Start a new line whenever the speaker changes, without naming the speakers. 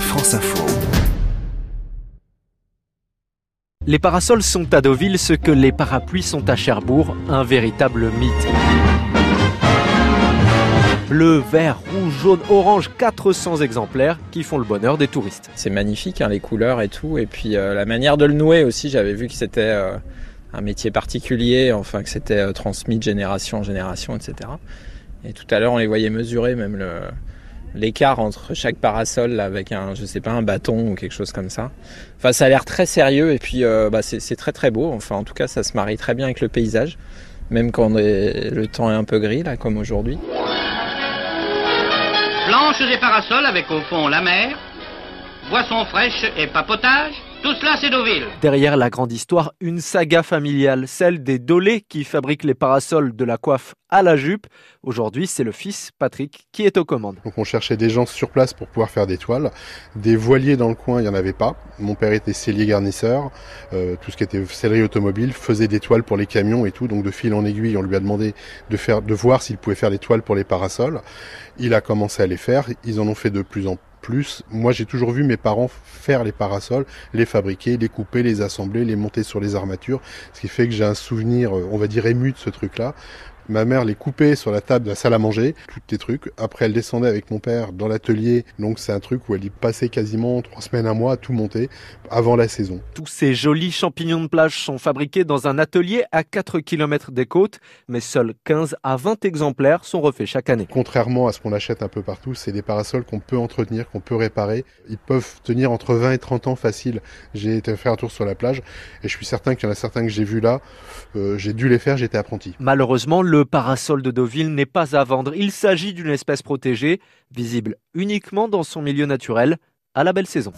France Info.
Les parasols sont à Deauville ce que les parapluies sont à Cherbourg, un véritable mythe. Bleu, vert, rouge, jaune, orange, 400 exemplaires qui font le bonheur des touristes.
C'est magnifique, hein, les couleurs et tout. Et puis euh, la manière de le nouer aussi, j'avais vu que c'était euh, un métier particulier, enfin que c'était euh, transmis de génération en génération, etc. Et tout à l'heure, on les voyait mesurer même le, l'écart entre chaque parasol avec un, je sais pas, un bâton ou quelque chose comme ça. Enfin, ça a l'air très sérieux et puis bah, c'est très très beau. Enfin, en tout cas, ça se marie très bien avec le paysage, même quand le temps est un peu gris là, comme aujourd'hui.
Planches et parasols avec au fond la mer, boissons fraîches et papotage, tout cela c'est Deauville.
Derrière la grande histoire, une saga familiale, celle des Dolé qui fabriquent les parasols de la coiffe à la jupe. Aujourd'hui, c'est le fils Patrick qui est aux commandes.
Donc on cherchait des gens sur place pour pouvoir faire des toiles. Des voiliers dans le coin, il n'y en avait pas. Mon père était cellier garnisseur, euh, tout ce qui était sellerie automobile, faisait des toiles pour les camions et tout. Donc de fil en aiguille, on lui a demandé de faire, de voir s'il pouvait faire des toiles pour les parasols. Il a commencé à les faire. Ils en ont fait de plus en plus. Moi, j'ai toujours vu mes parents faire les parasols, les fabriquer, les couper, les assembler, les monter sur les armatures. Ce qui fait que j'ai un souvenir, euh, on va dire, ému de ce truc-là. Ma mère les coupait sur la table de la salle à manger, tous les trucs. Après, elle descendait avec mon père dans l'atelier. Donc, c'est un truc où elle y passait quasiment trois semaines, un mois à tout monter avant la saison.
Tous ces jolis champignons de plage sont fabriqués dans un atelier à 4 km des côtes, mais seuls 15 à 20 exemplaires sont refaits chaque année.
Contrairement à ce qu'on achète un peu partout, c'est des parasols qu'on peut entretenir, qu'on peut réparer. Ils peuvent tenir entre 20 et 30 ans facile. J'ai été faire un tour sur la plage et je suis certain qu'il y en a certains que j'ai vus là. Euh, j'ai dû les faire, j'étais apprenti.
Malheureusement, le parasol de Deauville n'est pas à vendre. Il s'agit d'une espèce protégée, visible uniquement dans son milieu naturel à la belle saison.